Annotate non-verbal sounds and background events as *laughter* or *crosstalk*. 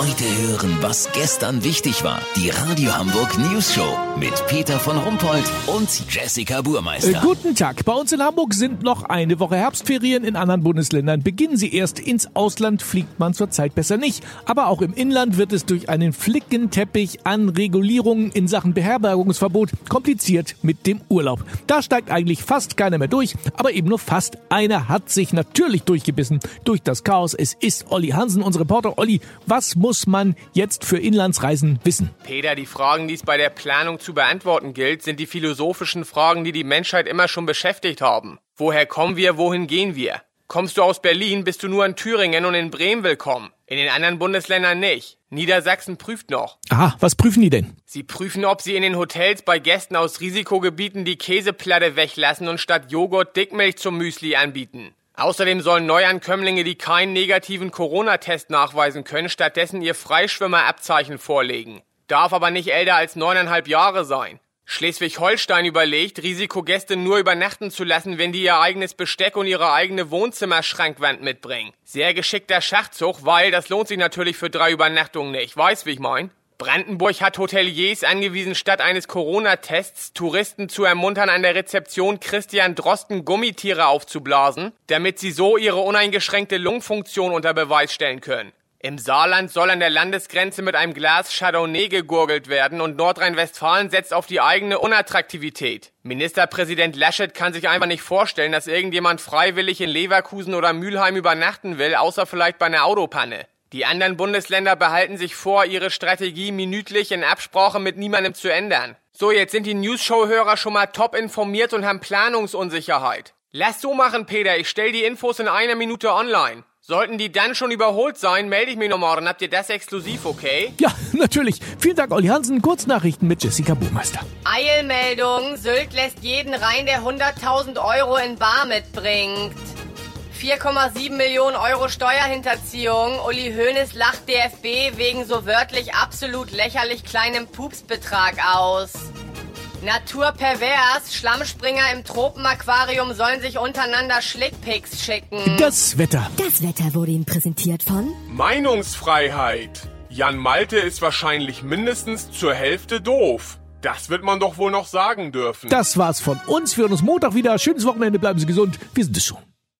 Heute hören, was gestern wichtig war. Die Radio Hamburg News Show mit Peter von Rumpold und Jessica Burmeister. Äh, guten Tag. Bei uns in Hamburg sind noch eine Woche Herbstferien. In anderen Bundesländern beginnen sie erst. Ins Ausland fliegt man zurzeit besser nicht. Aber auch im Inland wird es durch einen Flickenteppich an Regulierungen in Sachen Beherbergungsverbot kompliziert mit dem Urlaub. Da steigt eigentlich fast keiner mehr durch, aber eben nur fast einer hat sich natürlich durchgebissen durch das Chaos. Es ist Olli Hansen, unser Reporter. Olli, was muss man jetzt für Inlandsreisen wissen? Peter, die Fragen, die es bei der Planung zu beantworten gilt, sind die philosophischen Fragen, die die Menschheit immer schon beschäftigt haben. Woher kommen wir, wohin gehen wir? Kommst du aus Berlin, bist du nur in Thüringen und in Bremen willkommen. In den anderen Bundesländern nicht. Niedersachsen prüft noch. Aha, was prüfen die denn? Sie prüfen, ob sie in den Hotels bei Gästen aus Risikogebieten die Käseplatte weglassen und statt Joghurt Dickmilch zum Müsli anbieten. Außerdem sollen Neuankömmlinge, die keinen negativen Corona-Test nachweisen können, stattdessen ihr Freischwimmerabzeichen vorlegen. Darf aber nicht älter als neuneinhalb Jahre sein. Schleswig-Holstein überlegt, Risikogäste nur übernachten zu lassen, wenn die ihr eigenes Besteck und ihre eigene Wohnzimmerschrankwand mitbringen. Sehr geschickter Schachzug, weil das lohnt sich natürlich für drei Übernachtungen nicht. Weißt, wie ich mein? Brandenburg hat Hoteliers angewiesen, statt eines Corona-Tests Touristen zu ermuntern, an der Rezeption Christian Drosten Gummitiere aufzublasen, damit sie so ihre uneingeschränkte Lungenfunktion unter Beweis stellen können. Im Saarland soll an der Landesgrenze mit einem Glas Chardonnay gegurgelt werden und Nordrhein-Westfalen setzt auf die eigene Unattraktivität. Ministerpräsident Laschet kann sich einfach nicht vorstellen, dass irgendjemand freiwillig in Leverkusen oder Mülheim übernachten will, außer vielleicht bei einer Autopanne. Die anderen Bundesländer behalten sich vor, ihre Strategie minütlich in Absprache mit niemandem zu ändern. So, jetzt sind die News-Show-Hörer schon mal top informiert und haben Planungsunsicherheit. Lass so machen, Peter. Ich stell die Infos in einer Minute online. Sollten die dann schon überholt sein, melde ich mich noch morgen. Habt ihr das exklusiv, okay? Ja, *laughs* natürlich. Vielen Dank, Olli Hansen. Kurznachrichten mit Jessica Burmeister. Eilmeldung. Sylt lässt jeden rein, der 100.000 Euro in Bar mitbringt. 4,7 Millionen Euro Steuerhinterziehung. Uli Hoeneß lacht DFB wegen so wörtlich absolut lächerlich kleinem Pupsbetrag aus. Natur pervers. Schlammspringer im Tropenaquarium sollen sich untereinander Schlickpicks schicken. Das Wetter. Das Wetter wurde Ihnen präsentiert von Meinungsfreiheit. Jan Malte ist wahrscheinlich mindestens zur Hälfte doof. Das wird man doch wohl noch sagen dürfen. Das war's von uns. Wir hören uns Montag wieder. Schönes Wochenende. Bleiben Sie gesund. Wir sind es schon.